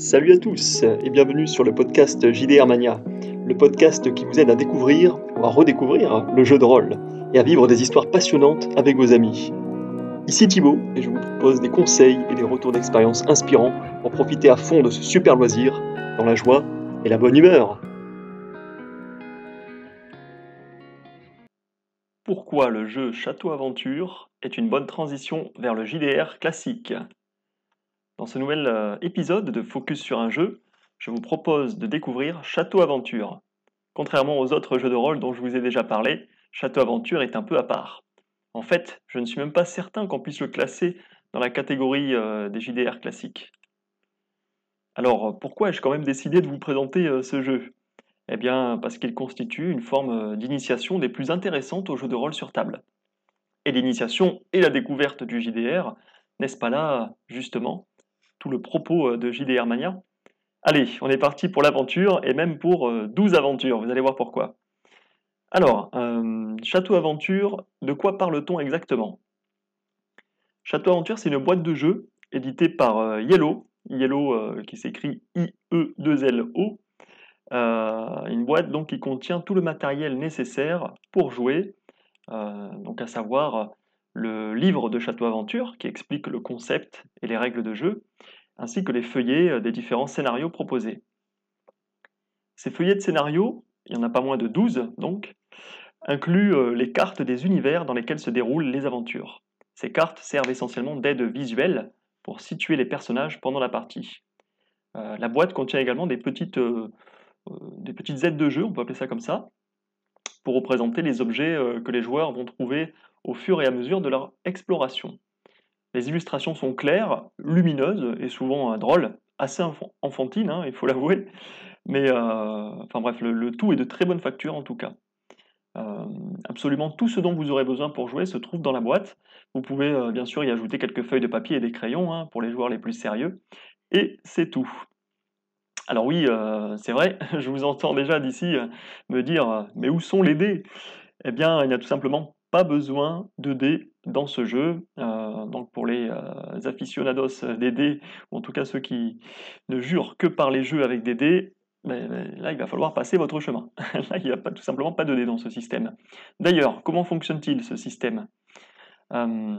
Salut à tous et bienvenue sur le podcast JDR Mania, le podcast qui vous aide à découvrir ou à redécouvrir le jeu de rôle et à vivre des histoires passionnantes avec vos amis. Ici Thibaut et je vous propose des conseils et des retours d'expérience inspirants pour profiter à fond de ce super loisir dans la joie et la bonne humeur. Pourquoi le jeu Château Aventure est une bonne transition vers le JDR classique? Dans ce nouvel euh, épisode de Focus sur un jeu, je vous propose de découvrir Château Aventure. Contrairement aux autres jeux de rôle dont je vous ai déjà parlé, Château Aventure est un peu à part. En fait, je ne suis même pas certain qu'on puisse le classer dans la catégorie euh, des JDR classiques. Alors, pourquoi ai-je quand même décidé de vous présenter euh, ce jeu? Eh bien, parce qu'il constitue une forme d'initiation des plus intéressantes aux jeux de rôle sur table. Et l'initiation et la découverte du JDR, n'est-ce pas là, justement, tout le propos euh, de JDR Mania. Allez, on est parti pour l'aventure et même pour 12 euh, aventures, vous allez voir pourquoi. Alors, euh, Château Aventure, de quoi parle-t-on exactement? Château Aventure, c'est une boîte de jeu éditée par Yellow, Yellow qui s'écrit I-E-2-L-O, une boîte donc qui contient tout le matériel nécessaire pour jouer, donc à savoir le livre de Château Aventure qui explique le concept et les règles de jeu, ainsi que les feuillets euh, des différents scénarios proposés. Ces feuillets de scénarios, il n'y en a pas moins de 12 donc, incluent euh, les cartes des univers dans lesquels se déroulent les aventures. Ces cartes servent essentiellement d'aide visuelle pour situer les personnages pendant la partie. Euh, la boîte contient également des petites, des petites aides de jeu, on peut appeler ça comme ça, représenter les objets que les joueurs vont trouver au fur et à mesure de leur exploration. Les illustrations sont claires, lumineuses et souvent euh, drôles, assez enfantines, hein, il faut l'avouer, mais euh, enfin bref, le, tout est de très bonne facture en tout cas. Euh, absolument tout ce dont vous aurez besoin pour jouer se trouve dans la boîte. Vous pouvez bien sûr y ajouter quelques feuilles de papier et des crayons hein, pour les joueurs les plus sérieux, et c'est tout. Alors oui, c'est vrai, je vous entends déjà d'ici me dire mais où sont les dés? Eh bien, il n'y a tout simplement pas besoin de dés dans ce jeu. Euh, donc pour les euh, aficionados des dés, ou en tout cas ceux qui ne jurent que par les jeux avec des dés, ben, ben, là il va falloir passer votre chemin. là il n'y a pas, tout simplement pas de dés dans ce système. D'ailleurs, comment fonctionne-t-il ce système? Euh,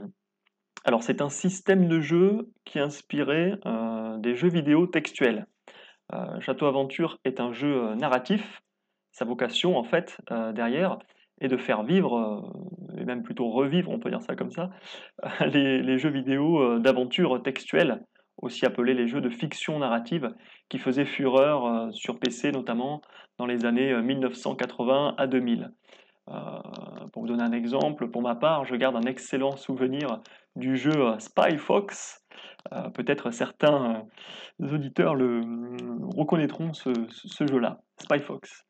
Alors c'est un système de jeu qui est inspiré des jeux vidéo textuels. Château Aventure est un jeu narratif. Sa vocation en fait derrière, et de faire vivre, euh, et même plutôt revivre, on peut dire ça comme ça, les, jeux vidéo euh, d'aventure textuelle, aussi appelés les jeux de fiction narrative, qui faisaient fureur euh, sur PC notamment dans les années 1980 à 2000. pour vous donner un exemple, pour ma part, je garde un excellent souvenir du jeu Spy Fox. Peut-être certains auditeurs le reconnaîtront ce, jeu-là, Spy Fox.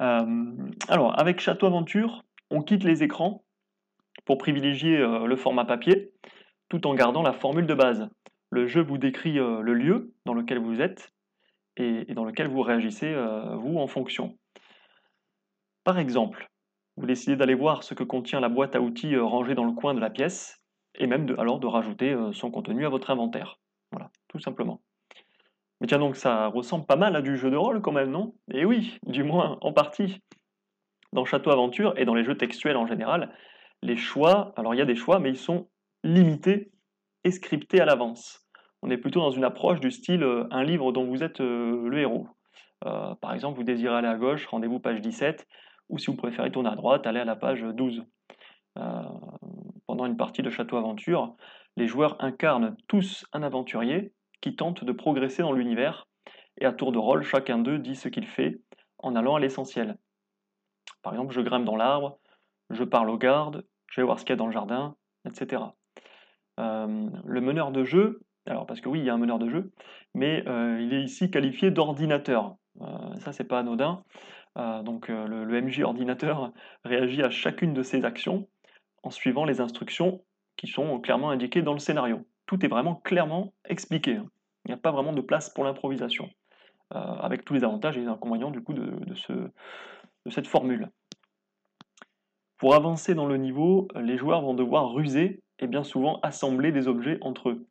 Euh, alors, avec Château Aventure, on quitte les écrans pour privilégier euh, le format papier, tout en gardant la formule de base. Le jeu vous décrit euh, le lieu dans lequel vous êtes et, dans lequel vous réagissez, vous, en fonction. Par exemple, vous décidez d'aller voir ce que contient la boîte à outils rangée dans le coin de la pièce, et même de, alors de rajouter son contenu à votre inventaire. Voilà, tout simplement. Mais tiens donc, ça ressemble pas mal à du jeu de rôle quand même, non? Et eh oui, du moins en partie. Dans Château Aventure et dans les jeux textuels en général, les choix, alors il y a des choix, mais ils sont limités et scriptés à l'avance. On est plutôt dans une approche du style euh, un livre dont vous êtes euh, le héros. Euh, par exemple, vous désirez aller à gauche, rendez-vous page 17, ou si vous préférez tourner à droite, allez à la page 12. Pendant une partie de Château Aventure, les joueurs incarnent tous un aventurier qui tentent de progresser dans l'univers, et à tour de rôle, chacun d'eux dit ce qu'il fait en allant à l'essentiel. Par exemple, je grimpe dans l'arbre, je parle aux gardes, je vais voir ce qu'il y a dans le jardin, etc. Euh, le meneur de jeu, alors parce que oui, il y a un meneur de jeu, mais euh, il est ici qualifié d'ordinateur. Euh, ça, c'est pas anodin. donc le, le, MJ ordinateur réagit à chacune de ses actions en suivant les instructions qui sont clairement indiquées dans le scénario tout est vraiment clairement expliqué. Hein. Il n'y a pas vraiment de place pour l'improvisation, euh, avec tous les avantages et les inconvénients du coup de, cette formule. Pour avancer dans le niveau, les joueurs vont devoir ruser et bien souvent assembler des objets entre eux.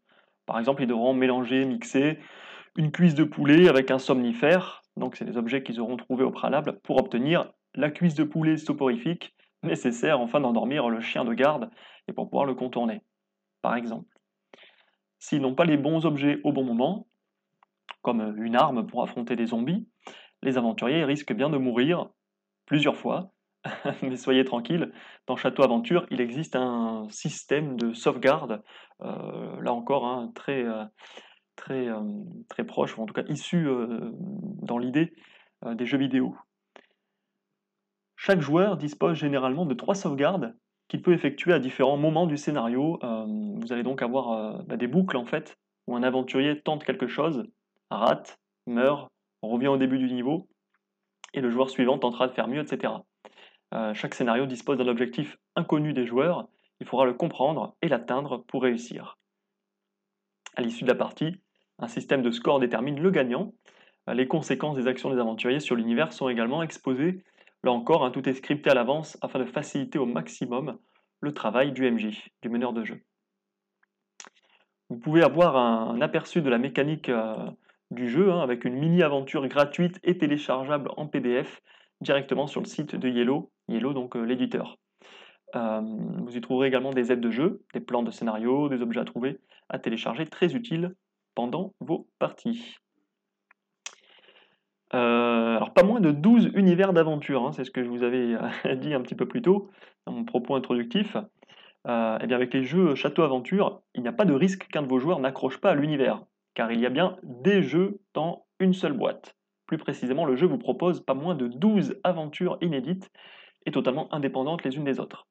Par exemple, ils devront mélanger, mixer une cuisse de poulet avec un somnifère, donc c'est des objets qu'ils auront trouvés au préalable, pour obtenir la cuisse de poulet soporifique nécessaire afin d'endormir le chien de garde et pour pouvoir le contourner, par exemple. S'ils n'ont pas les bons objets au bon moment, comme une arme pour affronter des zombies, les aventuriers risquent bien de mourir plusieurs fois. Mais soyez tranquille, dans Château Aventure, il existe un système de sauvegarde, euh, là encore, hein, euh, euh, très proche, ou en tout cas issu dans l'idée des jeux vidéo. Chaque joueur dispose généralement de trois sauvegardes qu'il peut effectuer à différents moments du scénario. vous allez donc avoir bah, des boucles en fait, où un aventurier tente quelque chose, rate, meurt, revient au début du niveau, et le joueur suivant tentera de faire mieux, etc. Euh, chaque scénario dispose d'un objectif inconnu des joueurs, il faudra le comprendre et l'atteindre pour réussir. À l'issue de la partie, un système de score détermine le gagnant. Euh, les conséquences des actions des aventuriers sur l'univers sont également exposées. Là encore, hein, tout est scripté à l'avance afin de faciliter au maximum le travail du MJ, du meneur de jeu. Vous pouvez avoir un, aperçu de la mécanique euh, du jeu hein, avec une mini-aventure gratuite et téléchargeable en PDF directement sur le site de Yellow, Yellow donc euh, l'éditeur. Euh, vous y trouverez également des aides de jeu, des plans de scénario, des objets à trouver, à télécharger, très utiles pendant vos parties. Alors pas moins de 12 univers d'aventure, hein, c'est ce que je vous avais dit un petit peu plus tôt dans mon propos introductif. et eh bien avec les jeux Château Aventure, il n'y a pas de risque qu'un de vos joueurs n'accroche pas à l'univers car il y a bien des jeux dans une seule boîte. Plus précisément, le jeu vous propose pas moins de 12 aventures inédites et totalement indépendantes les unes des autres.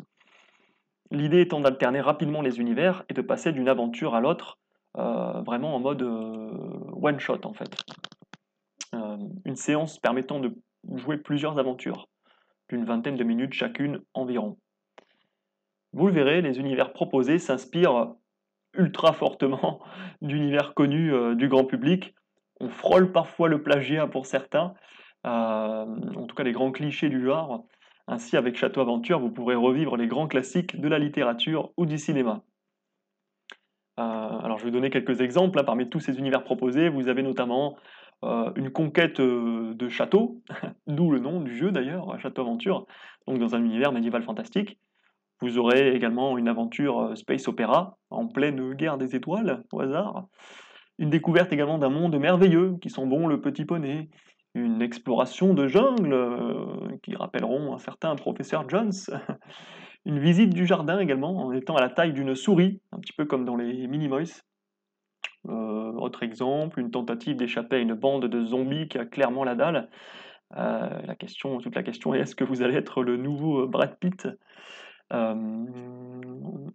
L'idée étant d'alterner rapidement les univers et de passer d'une aventure à l'autre, euh, vraiment en mode euh, one-shot en fait. Une séance permettant de jouer plusieurs aventures, d'une vingtaine de minutes chacune environ. Vous le verrez, les univers proposés s'inspirent ultra fortement d'univers connus euh, du grand public. On frôle parfois le plagiat pour certains, euh, en tout cas les grands clichés du genre. Ainsi, avec Château Aventure, vous pourrez revivre les grands classiques de la littérature ou du cinéma. Euh, alors, je vais vous donner quelques exemples. Hein. Parmi tous ces univers proposés, vous avez notamment une conquête de château, d'où le nom du jeu d'ailleurs, Château Aventure, donc dans un univers médiéval fantastique. Vous aurez également une aventure euh, space opéra en pleine guerre des étoiles, au hasard. Une découverte également d'un monde merveilleux qui sent bon le petit poney. Une exploration de jungle euh, qui rappelleront un certain professeur Jones. Une visite du jardin également en étant à la taille d'une souris, un petit peu comme dans les Minimoys. Euh, autre exemple, une tentative d'échapper à une bande de zombies qui a clairement la dalle. la question, toute la question est est-ce que vous allez être le nouveau Brad Pitt?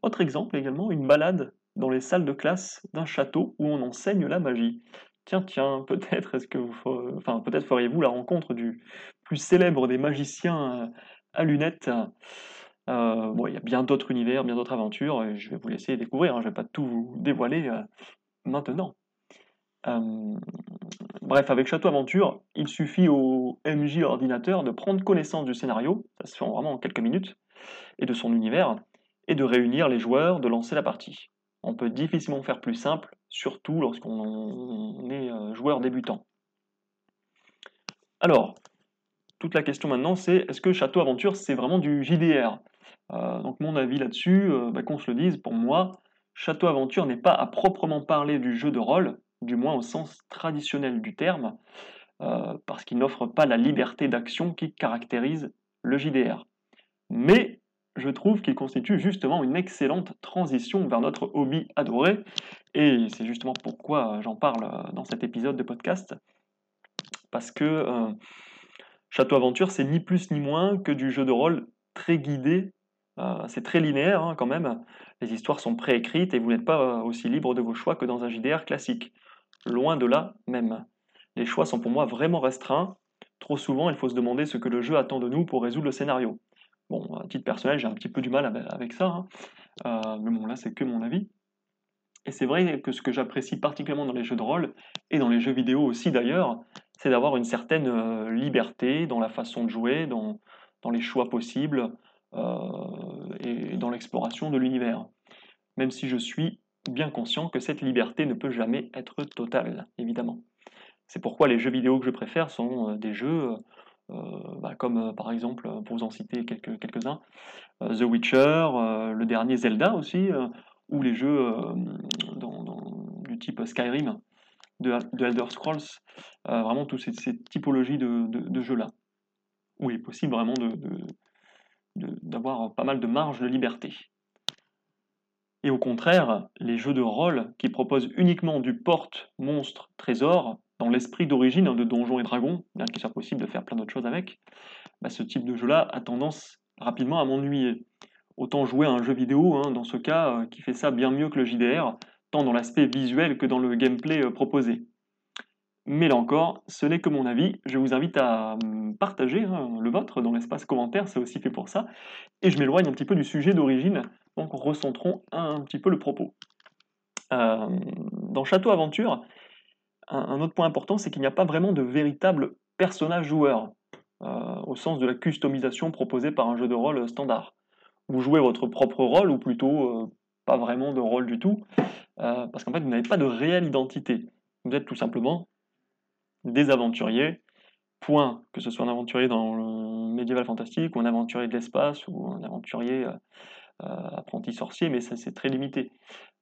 Autre exemple également, une balade dans les salles de classe d'un château où on enseigne la magie. Tiens, tiens, peut-être est-ce que vous, enfin, peut-être feriez-vous la rencontre du plus célèbre des magiciens euh, à lunettes. Euh, bon, il y a bien d'autres univers, bien d'autres aventures, je vais vous laisser découvrir, hein, je ne vais pas tout vous dévoiler euh, maintenant. bref, avec Château Aventure, il suffit au MJ ordinateur de prendre connaissance du scénario, ça se fait vraiment en quelques minutes, et de son univers, et de réunir les joueurs, de lancer la partie. On peut difficilement faire plus simple, surtout lorsqu'on est euh, joueur débutant. Alors, toute la question maintenant, c'est est-ce que Château Aventure, c'est vraiment du JDR euh, Donc mon avis là-dessus, euh, bah, qu'on se le dise, pour moi, Château Aventure n'est pas à proprement parler du jeu de rôle, du moins au sens traditionnel du terme, parce qu'il n'offre pas la liberté d'action qui caractérise le JDR mais je trouve qu'il constitue justement une excellente transition vers notre hobby adoré, et c'est justement pourquoi j'en parle euh, dans cet épisode de podcast, parce que euh, Château Aventure, c'est ni plus ni moins que du jeu de rôle très guidé, euh, c'est très linéaire hein, quand même, les histoires sont préécrites et vous n'êtes pas aussi libre de vos choix que dans un JDR classique. Loin de là même. Les choix sont pour moi vraiment restreints, trop souvent il faut se demander ce que le jeu attend de nous pour résoudre le scénario. Bon, à titre personnel, j'ai un petit peu du mal avec ça, hein. euh, mais bon, là, c'est que mon avis. Et c'est vrai que ce que j'apprécie particulièrement dans les jeux de rôle, et dans les jeux vidéo aussi d'ailleurs, c'est d'avoir une certaine euh, liberté dans la façon de jouer, dans, les choix possibles, euh, et dans l'exploration de l'univers. Même si je suis bien conscient que cette liberté ne peut jamais être totale, évidemment. C'est pourquoi les jeux vidéo que je préfère sont des jeux bah, comme par exemple, pour vous en citer quelques, quelques-uns, The Witcher, le dernier Zelda aussi, ou les jeux du type Skyrim de, Elder Scrolls, vraiment toutes ces, typologies de, jeux-là, où il est possible vraiment d'avoir pas mal de marge de liberté. Et au contraire, les jeux de rôle qui proposent uniquement du porte, monstre, trésor, dans l'esprit d'origine de Donjons et Dragons, bien qu'il soit possible de faire plein d'autres choses avec, bah, ce type de jeu-là a tendance rapidement à m'ennuyer. Autant jouer à un jeu vidéo, hein, dans ce cas, euh, qui fait ça bien mieux que le JDR, tant dans l'aspect visuel que dans le gameplay euh, proposé. Mais là encore, ce n'est que mon avis. Je vous invite à hum, partager hein, le vôtre dans l'espace commentaire, c'est aussi fait pour ça. Et je m'éloigne un petit peu du sujet d'origine, donc recentrons un petit peu le propos. Euh, dans Château Aventure, un, autre point important, c'est qu'il n'y a pas vraiment de véritable personnage joueur, euh, au sens de la customisation proposée par un jeu de rôle standard. Vous jouez votre propre rôle, ou plutôt euh, pas vraiment de rôle du tout, parce qu'en fait, vous n'avez pas de réelle identité. Vous êtes tout simplement des aventuriers, point, que ce soit un aventurier dans le médiéval fantastique, ou un aventurier de l'espace, ou un aventurier euh, apprenti sorcier, mais c'est très limité.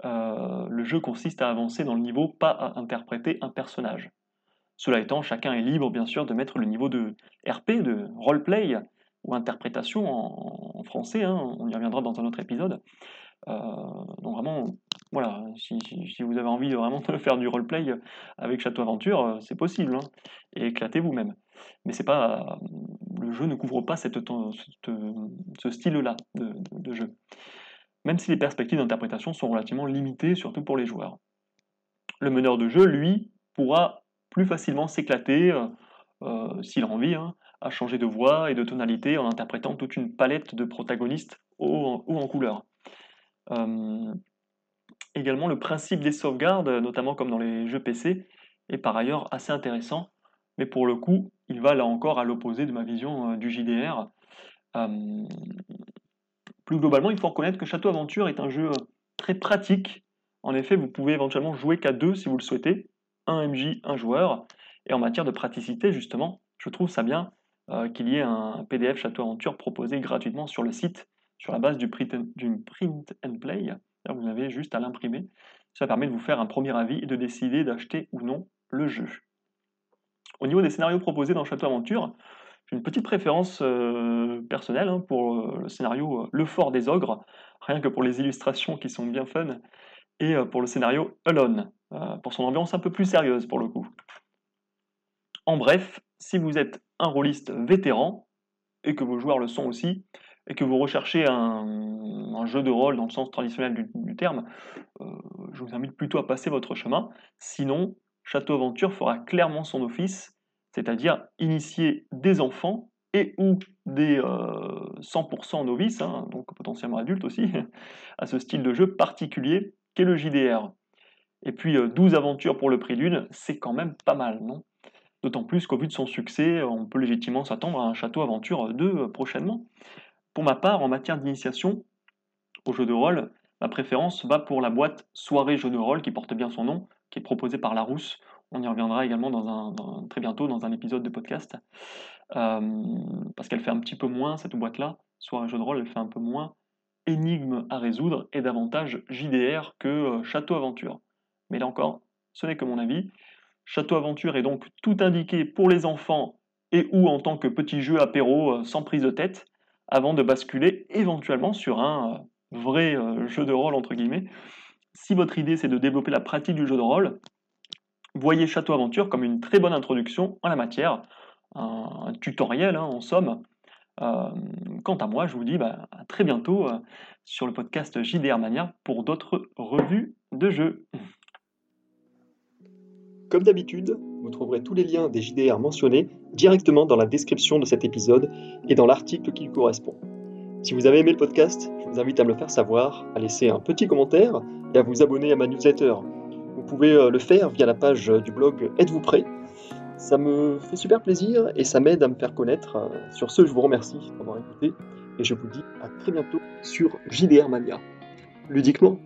Euh, le jeu consiste à avancer dans le niveau, pas à interpréter un personnage. Cela étant, chacun est libre bien sûr de mettre le niveau de RP, de roleplay, ou interprétation en, français, hein, on y reviendra dans un autre épisode. Euh, donc vraiment, voilà, si, vous avez envie de vraiment faire du roleplay avec Château Aventure, c'est possible, hein, et éclatez vous-même. Mais c'est pas, le jeu ne couvre pas cette, ce style-là de, jeu. Même si les perspectives d'interprétation sont relativement limitées, surtout pour les joueurs. Le meneur de jeu, lui, pourra plus facilement s'éclater, euh, euh, s'il a envie, hein, à changer de voix et de tonalité en interprétant toute une palette de protagonistes ou en, couleur. Euh, également, le principe des sauvegardes, notamment comme dans les jeux PC, est par ailleurs assez intéressant mais pour le coup, il va là encore à l'opposé de ma vision euh, du JDR. Euh, plus globalement, il faut reconnaître que Château Aventure est un jeu euh, très pratique. En effet, vous pouvez éventuellement jouer qu'à deux si vous le souhaitez, un MJ, un joueur. Et en matière de praticité, justement, je trouve ça bien qu'il y ait un PDF Château Aventure proposé gratuitement sur le site, sur la base du print and play. Vous avez juste à l'imprimer. Ça permet de vous faire un premier avis et de décider d'acheter ou non le jeu. Au niveau des scénarios proposés dans Château Aventure, j'ai une petite préférence euh, personnelle hein, pour euh, le scénario euh, Le Fort des Ogres, rien que pour les illustrations qui sont bien fun, et pour le scénario Alone, pour son ambiance un peu plus sérieuse pour le coup. En bref, si vous êtes un rôliste vétéran, et que vos joueurs le sont aussi, et que vous recherchez un, jeu de rôle dans le sens traditionnel du, terme, je vous invite plutôt à passer votre chemin. Sinon, Château Aventure fera clairement son office, c'est-à-dire initier des enfants et ou des 100% euh, novices, hein, donc potentiellement adultes aussi, à ce style de jeu particulier qu'est le JDR. Et puis 12 euh, aventures pour le prix d'une, c'est quand même pas mal, non? D'autant plus qu'au vu de son succès, on peut légitimement s'attendre à un Château Aventure 2 euh, prochainement. Pour ma part, en matière d'initiation au jeu de rôle, ma préférence va pour la boîte Soirée jeu de rôle qui porte bien son nom, qui est proposé par Larousse. On y reviendra également très bientôt dans un épisode de podcast. Euh, parce qu'elle fait un petit peu moins, cette boîte-là, soit un jeu de rôle, elle fait un peu moins énigme à résoudre et davantage JDR que euh, Château Aventure. Mais là encore, ce n'est que mon avis. Château Aventure est donc tout indiqué pour les enfants et ou en tant que petit jeu apéro euh, sans prise de tête, avant de basculer éventuellement sur un vrai jeu de rôle entre guillemets si votre idée c'est de développer la pratique du jeu de rôle, voyez Château Aventure comme une très bonne introduction en la matière, un, tutoriel hein, en somme. Euh, quant à moi, je vous dis bah, à très bientôt euh, sur le podcast JDR Mania pour d'autres revues de jeux. Comme d'habitude, vous trouverez tous les liens des JDR mentionnés directement dans la description de cet épisode et dans l'article qui lui correspond. Si vous avez aimé le podcast, je vous invite à me le faire savoir, à laisser un petit commentaire et à vous abonner à ma newsletter. Vous pouvez euh, le faire via la page du blog Êtes-vous prêt? Ça me fait super plaisir et ça m'aide à me faire connaître. Sur ce, je vous remercie d'avoir écouté et je vous dis à très bientôt sur JDR Mania. Ludiquement